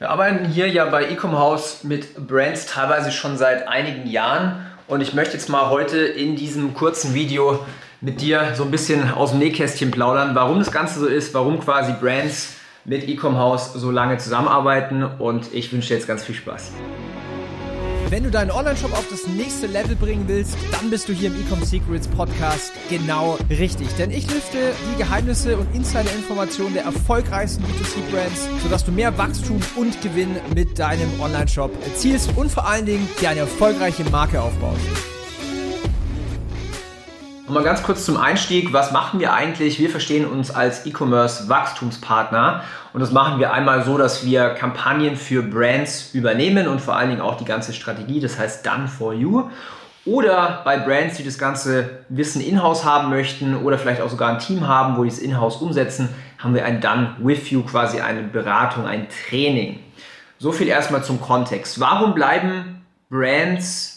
Wir arbeiten hier ja bei Ecom House mit Brands teilweise schon seit einigen Jahren und ich möchte jetzt mal heute in diesem kurzen Video mit dir so ein bisschen aus dem Nähkästchen plaudern, warum das Ganze so ist, warum quasi Brands mit Ecom House so lange zusammenarbeiten und ich wünsche dir jetzt ganz viel Spaß. Wenn du deinen Online-Shop auf das nächste Level bringen willst, dann bist du hier im Ecom Secrets Podcast genau richtig. Denn ich lüfte die Geheimnisse und Insider-Informationen der erfolgreichsten B2C-Brands, sodass du mehr Wachstum und Gewinn mit deinem Online-Shop erzielst und vor allen Dingen dir eine erfolgreiche Marke aufbaust. Und mal ganz kurz zum Einstieg, was machen wir eigentlich? Wir verstehen uns als E-Commerce Wachstumspartner und das machen wir einmal so, dass wir Kampagnen für Brands übernehmen und vor allen Dingen auch die ganze Strategie, das heißt Done for You. Oder bei Brands, die das ganze Wissen in-house haben möchten oder vielleicht auch sogar ein Team haben, wo die es in-house umsetzen, haben wir ein Done with You, quasi eine Beratung, ein Training. So viel erstmal zum Kontext. Warum bleiben Brands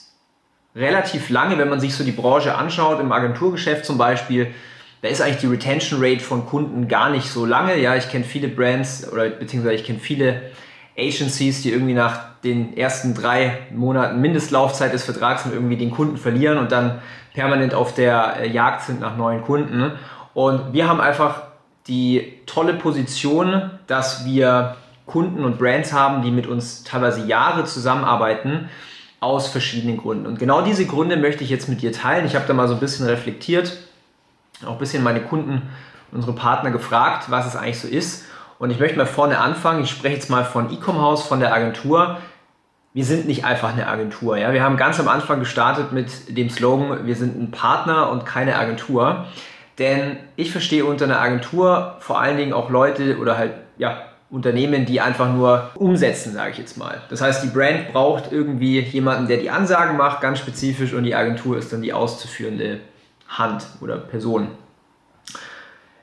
relativ lange, wenn man sich so die Branche anschaut, im Agenturgeschäft zum Beispiel, da ist eigentlich die Retention Rate von Kunden gar nicht so lange. Ja, ich kenne viele Brands oder beziehungsweise ich kenne viele Agencies, die irgendwie nach den ersten drei Monaten Mindestlaufzeit des Vertrags irgendwie den Kunden verlieren und dann permanent auf der äh, Jagd sind nach neuen Kunden. Und wir haben einfach die tolle Position, dass wir Kunden und Brands haben, die mit uns teilweise Jahre zusammenarbeiten aus verschiedenen Gründen. Und genau diese Gründe möchte ich jetzt mit dir teilen. Ich habe da mal so ein bisschen reflektiert, auch ein bisschen meine Kunden, unsere Partner gefragt, was es eigentlich so ist. Und ich möchte mal vorne anfangen. Ich spreche jetzt mal von Ecom House, von der Agentur. Wir sind nicht einfach eine Agentur. Ja? Wir haben ganz am Anfang gestartet mit dem Slogan, wir sind ein Partner und keine Agentur. Denn ich verstehe unter einer Agentur vor allen Dingen auch Leute oder halt ja, Unternehmen, die einfach nur umsetzen, sage ich jetzt mal. Das heißt, die Brand braucht irgendwie jemanden, der die Ansagen macht, ganz spezifisch, und die Agentur ist dann die auszuführende Hand oder Person.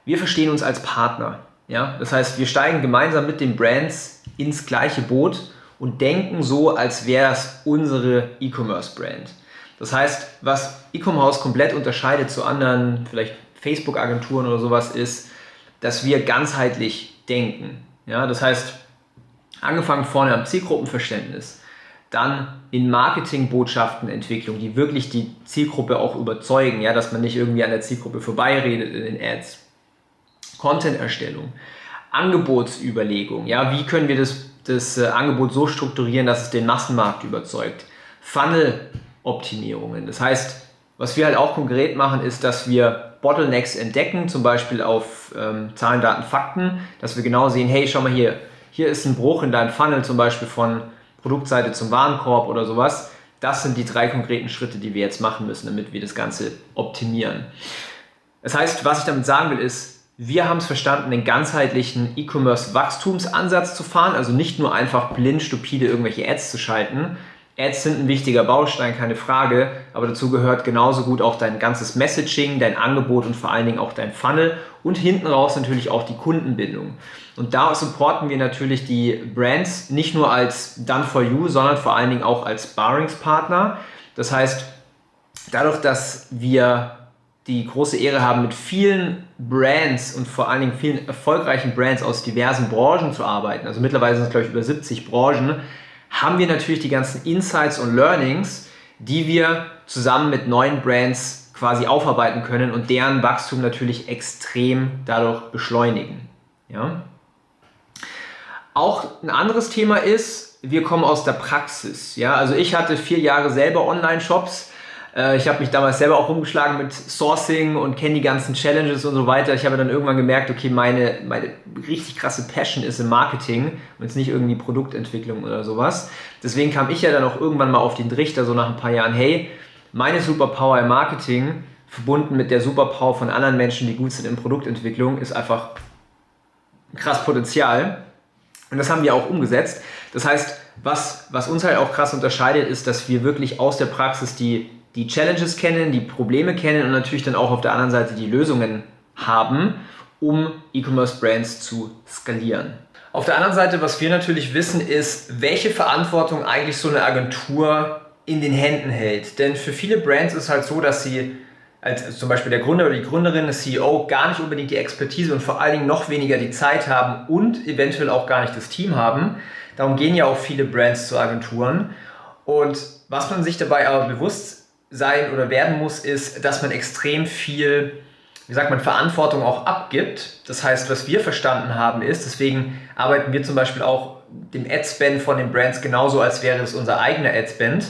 Wir verstehen uns als Partner. Ja? Das heißt, wir steigen gemeinsam mit den Brands ins gleiche Boot und denken so, als wäre es unsere E-Commerce-Brand. Das heißt, was E-Commerce komplett unterscheidet zu anderen, vielleicht Facebook-Agenturen oder sowas, ist, dass wir ganzheitlich denken. Ja, das heißt, angefangen vorne am Zielgruppenverständnis, dann in Marketingbotschaftenentwicklung, die wirklich die Zielgruppe auch überzeugen, ja, dass man nicht irgendwie an der Zielgruppe vorbeiredet in den Ads. Content-Erstellung, Angebotsüberlegung, ja, wie können wir das, das äh, Angebot so strukturieren, dass es den Massenmarkt überzeugt. Funnel-Optimierungen, das heißt, was wir halt auch konkret machen, ist, dass wir Bottlenecks entdecken, zum Beispiel auf ähm, Zahlen, Daten, Fakten, dass wir genau sehen, hey, schau mal hier, hier ist ein Bruch in deinem Funnel zum Beispiel von Produktseite zum Warenkorb oder sowas. Das sind die drei konkreten Schritte, die wir jetzt machen müssen, damit wir das Ganze optimieren. Das heißt, was ich damit sagen will, ist, wir haben es verstanden, den ganzheitlichen E-Commerce-Wachstumsansatz zu fahren, also nicht nur einfach blind, stupide irgendwelche Ads zu schalten, Ads sind ein wichtiger Baustein, keine Frage, aber dazu gehört genauso gut auch dein ganzes Messaging, dein Angebot und vor allen Dingen auch dein Funnel und hinten raus natürlich auch die Kundenbindung. Und da supporten wir natürlich die Brands nicht nur als Done for You, sondern vor allen Dingen auch als Sparringspartner. Das heißt, dadurch, dass wir die große Ehre haben, mit vielen Brands und vor allen Dingen vielen erfolgreichen Brands aus diversen Branchen zu arbeiten, also mittlerweile sind es glaube ich über 70 Branchen, haben wir natürlich die ganzen Insights und Learnings, die wir zusammen mit neuen Brands quasi aufarbeiten können und deren Wachstum natürlich extrem dadurch beschleunigen. Ja? Auch ein anderes Thema ist, wir kommen aus der Praxis. Ja? Also ich hatte vier Jahre selber Online-Shops äh, ich habe mich damals selber auch rumgeschlagen mit Sourcing und kenne die ganzen Challenges und so weiter. Ich habe dann irgendwann gemerkt, okay, meine, meine richtig krasse Passion ist im Marketing und jetzt nicht irgendwie Produktentwicklung oder sowas. Deswegen kam ich ja dann auch irgendwann mal auf den Trichter, so nach ein paar Jahren, hey, meine Superpower im Marketing verbunden mit der Superpower von anderen Menschen, die gut sind in Produktentwicklung, ist einfach krass Potenzial. Und das haben wir auch umgesetzt. Das heißt, was, was uns halt auch krass unterscheidet, ist, dass wir wirklich aus der Praxis die die Challenges kennen, die Probleme kennen und natürlich dann auch auf der anderen Seite die Lösungen haben, um E-Commerce-Brands zu skalieren. Auf der anderen Seite, was wir natürlich wissen, ist, welche Verantwortung eigentlich so eine Agentur in den Händen hält. Denn für viele Brands ist halt so, dass sie als zum Beispiel der Gründer oder die Gründerin, der CEO, gar nicht unbedingt die Expertise und vor allen Dingen noch weniger die Zeit haben und eventuell auch gar nicht das Team haben, Darum gehen ja auch viele Brands zu Agenturen. Und was man sich dabei aber bewusst sein oder werden muss, ist, dass man extrem viel, wie sagt man, Verantwortung auch abgibt. Das heißt, was wir verstanden haben ist, deswegen arbeiten wir zum Beispiel auch dem Ad-Spend von den Brands genauso, als wäre es unser eigener Ad-Spend.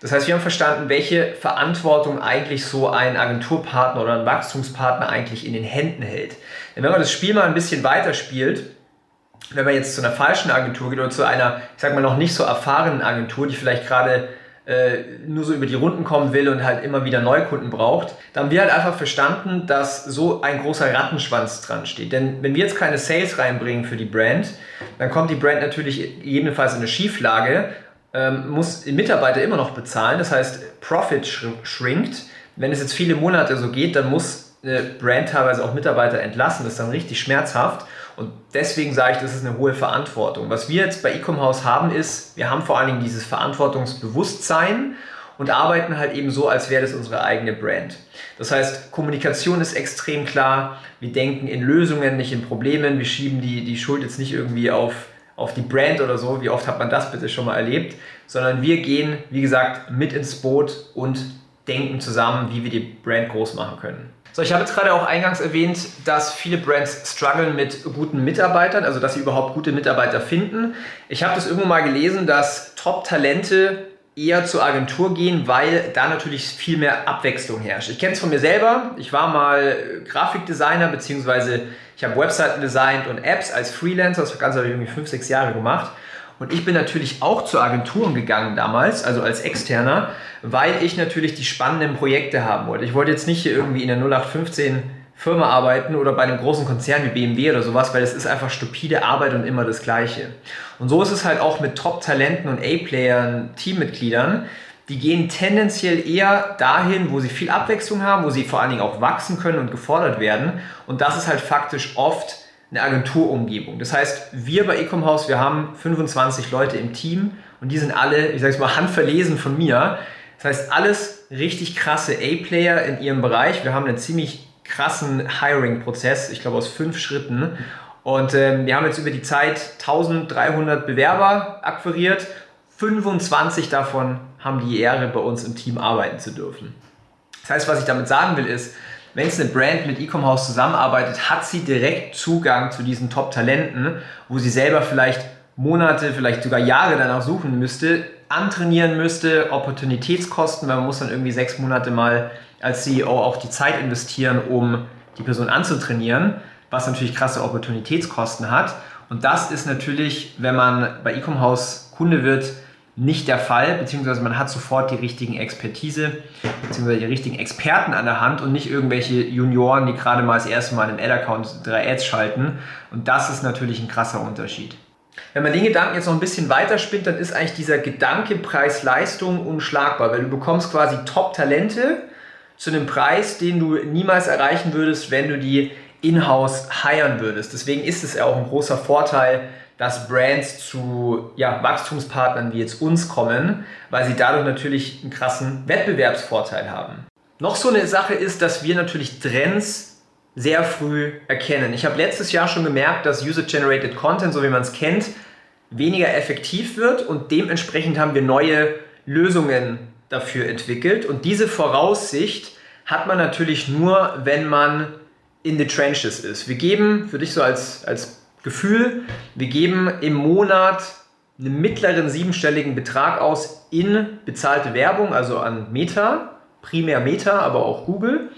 Das heißt, wir haben verstanden, welche Verantwortung eigentlich so ein Agenturpartner oder ein Wachstumspartner eigentlich in den Händen hält. Denn wenn man das Spiel mal ein bisschen weiterspielt, wenn man jetzt zu einer falschen Agentur geht oder zu einer, ich sag mal, noch nicht so erfahrenen Agentur, die vielleicht gerade äh, nur so über die Runden kommen will und halt immer wieder Neukunden braucht, dann haben wir halt einfach verstanden, dass so ein großer Rattenschwanz dran steht. Denn wenn wir jetzt keine Sales reinbringen für die Brand, dann kommt die Brand natürlich gegebenenfalls in eine Schieflage, ähm, muss Mitarbeiter immer noch bezahlen, das heißt Profit shrinkt. Wenn es jetzt viele Monate so geht, dann muss eine Brand teilweise auch Mitarbeiter entlassen, das ist dann richtig schmerzhaft. Und deswegen sage ich, das ist eine hohe Verantwortung. Was wir jetzt bei Ecom House haben, ist, wir haben vor allen Dingen dieses Verantwortungsbewusstsein und arbeiten halt eben so, als wäre das unsere eigene Brand. Das heißt, Kommunikation ist extrem klar. Wir denken in Lösungen, nicht in Problemen. Wir schieben die, die Schuld jetzt nicht irgendwie auf, auf die Brand oder so. Wie oft hat man das bitte schon mal erlebt? Sondern wir gehen, wie gesagt, mit ins Boot und denken zusammen, wie wir die Brand groß machen können. So, ich habe jetzt gerade auch eingangs erwähnt, dass viele Brands strugglen mit guten Mitarbeitern, also dass sie überhaupt gute Mitarbeiter finden. Ich habe das irgendwo mal gelesen, dass Top-Talente eher zur Agentur gehen, weil da natürlich viel mehr Abwechslung herrscht. Ich kenne es von mir selber. Ich war mal Grafikdesigner, beziehungsweise ich habe Webseiten designt und Apps als Freelancer. Das Ganze habe ich irgendwie fünf, sechs Jahre gemacht. Und ich bin natürlich auch zu Agenturen gegangen damals, also als Externer, weil ich natürlich die spannenden Projekte haben wollte. Ich wollte jetzt nicht hier irgendwie in der 0815 Firma arbeiten oder bei einem großen Konzern wie BMW oder sowas, weil es ist einfach stupide Arbeit und immer das Gleiche. Und so ist es halt auch mit Top-Talenten und A-Playern, Teammitgliedern. Die gehen tendenziell eher dahin, wo sie viel Abwechslung haben, wo sie vor allen Dingen auch wachsen können und gefordert werden. Und das ist halt faktisch oft eine Agenturumgebung. Das heißt, wir bei Ecom House, wir haben 25 Leute im Team und die sind alle, ich sage es mal, handverlesen von mir. Das heißt, alles richtig krasse A-Player in ihrem Bereich. Wir haben einen ziemlich krassen Hiring-Prozess, ich glaube aus fünf Schritten. Und ähm, wir haben jetzt über die Zeit 1300 Bewerber akquiriert. 25 davon haben die Ehre, bei uns im Team arbeiten zu dürfen. Das heißt, was ich damit sagen will, ist, wenn es eine Brand mit Ecom House zusammenarbeitet, hat sie direkt Zugang zu diesen Top-Talenten, wo sie selber vielleicht Monate, vielleicht sogar Jahre danach suchen müsste, antrainieren müsste, Opportunitätskosten, weil man muss dann irgendwie sechs Monate mal als CEO auch die Zeit investieren, um die Person anzutrainieren, was natürlich krasse Opportunitätskosten hat. Und das ist natürlich, wenn man bei Ecom House Kunde wird, nicht der Fall, beziehungsweise man hat sofort die richtigen Expertise, beziehungsweise die richtigen Experten an der Hand und nicht irgendwelche Junioren, die gerade mal das erste Mal im Ad-Account drei Ads schalten. Und das ist natürlich ein krasser Unterschied. Wenn man den Gedanken jetzt noch ein bisschen weiterspinnt, dann ist eigentlich dieser Gedanke Preis-Leistung unschlagbar, weil du bekommst quasi Top-Talente zu einem Preis, den du niemals erreichen würdest, wenn du die in-house hiren würdest. Deswegen ist es ja auch ein großer Vorteil, dass Brands zu ja, Wachstumspartnern wie jetzt uns kommen, weil sie dadurch natürlich einen krassen Wettbewerbsvorteil haben. Noch so eine Sache ist, dass wir natürlich Trends sehr früh erkennen. Ich habe letztes Jahr schon gemerkt, dass User-Generated Content, so wie man es kennt, weniger effektiv wird und dementsprechend haben wir neue Lösungen dafür entwickelt. Und diese Voraussicht hat man natürlich nur, wenn man in the trenches ist. Wir geben für dich so als, als Gefühl, wir geben im Monat einen mittleren siebenstelligen Betrag aus in bezahlte Werbung, also an Meta, primär Meta, aber auch Google.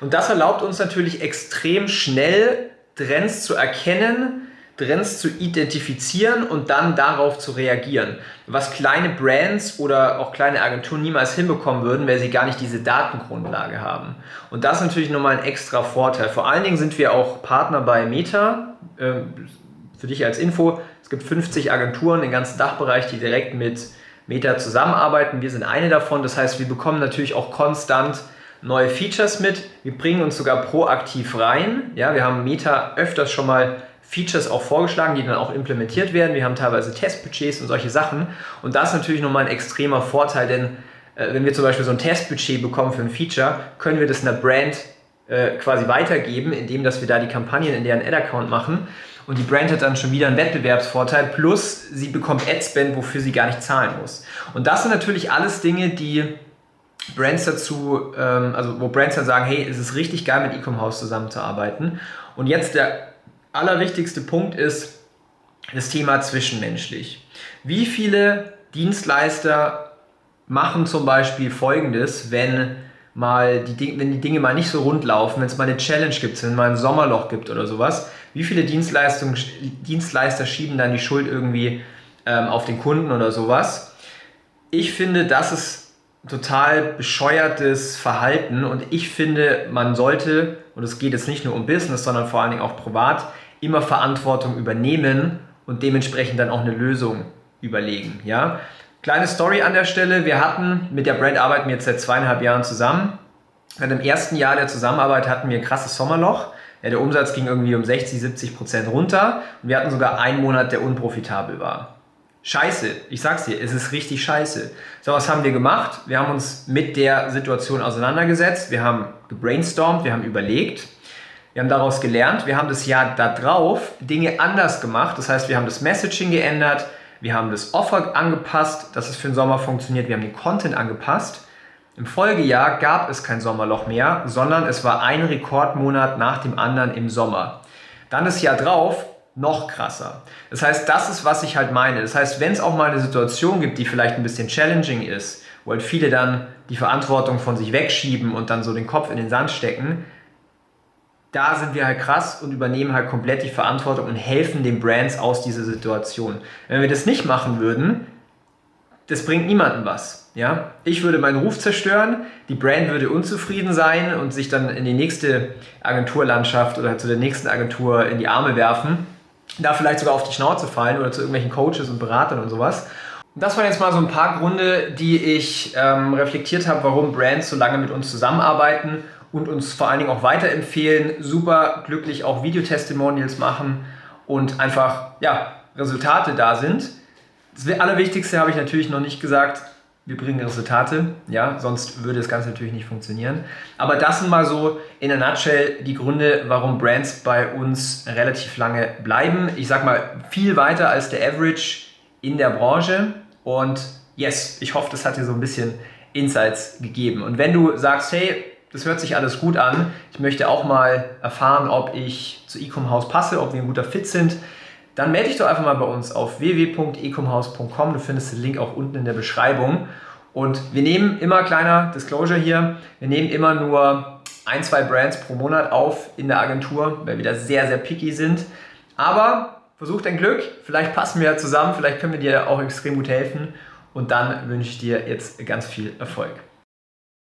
Und das erlaubt uns natürlich extrem schnell Trends zu erkennen, Trends zu identifizieren und dann darauf zu reagieren. Was kleine Brands oder auch kleine Agenturen niemals hinbekommen würden, weil sie gar nicht diese Datengrundlage haben. Und das ist natürlich nochmal ein extra Vorteil. Vor allen Dingen sind wir auch Partner bei Meta. Ähm, für dich als Info, es gibt 50 Agenturen im ganzen Dachbereich, die direkt mit Meta zusammenarbeiten. Wir sind eine davon. Das heißt, wir bekommen natürlich auch konstant neue Features mit. Wir bringen uns sogar proaktiv rein. Ja, wir haben Meta öfters schon mal Features auch vorgeschlagen, die dann auch implementiert werden. Wir haben teilweise Testbudgets und solche Sachen. Und das ist natürlich nochmal ein extremer Vorteil, denn äh, wenn wir zum Beispiel so ein Testbudget bekommen für ein Feature, können wir das einer Brand äh, quasi weitergeben, indem dass wir da die Kampagnen in deren Ad-Account machen. und die Brand hat dann schon wieder einen Wettbewerbsvorteil, plus sie bekommt Adspend, wofür sie gar nicht zahlen muss. Und das sind natürlich alles Dinge, die Brands dazu, ähm, also wo Brands dann sagen, hey, es ist richtig geil, mit Ecom-Haus zusammenzuarbeiten. Und jetzt der allerwichtigste Punkt ist das Thema zwischenmenschlich. Wie viele Dienstleister machen zum Beispiel folgendes, wenn mal die, wenn die Dinge mal nicht so rund laufen, wenn es mal eine Challenge gibt, wenn es mal ein Sommerloch gibt oder sowas, wie viele Dienstleister schieben dann die Schuld irgendwie ähm, auf den Kunden oder sowas? Ich finde, das ist total bescheuertes Verhalten und ich finde, man sollte, und es geht jetzt nicht nur um Business, sondern vor allen Dingen auch privat, immer Verantwortung übernehmen und dementsprechend dann auch eine Lösung überlegen. Ja? Kleine Story an der Stelle. Wir hatten, mit der Brand arbeiten wir jetzt seit zweieinhalb Jahren zusammen. Und im ersten Jahr der Zusammenarbeit hatten wir ein krasses Sommerloch. Ja, der Umsatz ging irgendwie um 60, 70 Prozent runter. Und wir hatten sogar einen Monat, der unprofitabel war. Scheiße, ich sag's dir, es ist richtig scheiße. So, was haben wir gemacht? Wir haben uns mit der Situation auseinandergesetzt, wir haben gebrainstormt, wir haben überlegt, wir haben daraus gelernt, wir haben das Jahr darauf Dinge anders gemacht. Das heißt, wir haben das Messaging geändert, wir haben das Offer angepasst, dass es für den Sommer funktioniert, wir haben den Content angepasst. Im Folgejahr gab es kein Sommerloch mehr, sondern es war ein Rekordmonat nach dem anderen im Sommer. Dann das Jahr drauf noch krasser. Das heißt, das ist, was ich halt meine. Das heißt, wenn es auch mal eine Situation gibt, die vielleicht ein bisschen challenging ist, wo halt viele dann die Verantwortung von sich wegschieben und dann so den Kopf in den Sand stecken, da sind wir halt krass und übernehmen halt komplett die Verantwortung und helfen den Brands aus dieser Situation. Wenn wir das nicht machen würden, das bringt niemandem was. Ja? Ich würde meinen Ruf zerstören, die Brand würde unzufrieden sein und sich dann in die nächste Agenturlandschaft oder zu der nächsten Agentur in die Arme werfen, da vielleicht sogar auf die Schnauze fallen oder zu irgendwelchen Coaches und Beratern und sowas. Das waren jetzt mal so ein paar Gründe, die ich ähm, reflektiert habe, warum Brands so lange mit uns zusammenarbeiten und uns vor allen Dingen auch weiterempfehlen, super glücklich auch Videotestimonials machen und einfach ja, Resultate da sind. Das Allerwichtigste habe ich natürlich noch nicht gesagt, wir bringen Resultate, ja, sonst würde das Ganze natürlich nicht funktionieren. Aber das sind mal so in der Nutshell die Gründe, warum Brands bei uns relativ lange bleiben. Ich sag mal, viel weiter als der Average in der Branche. Und yes, ich hoffe, das hat dir so ein bisschen Insights gegeben. Und wenn du sagst, hey, das hört sich alles gut an. Ich möchte auch mal erfahren, ob ich zu Ecom passe, ob wir ein guter Fit sind. Dann melde dich doch einfach mal bei uns auf www.ecomhouse.com. Du findest den Link auch unten in der Beschreibung. Und wir nehmen immer, kleiner Disclosure hier, wir nehmen immer nur ein, zwei Brands pro Monat auf in der Agentur, weil wir da sehr, sehr picky sind. Aber versuch dein Glück, vielleicht passen wir ja zusammen, vielleicht können wir dir auch extrem gut helfen. Und dann wünsche ich dir jetzt ganz viel Erfolg.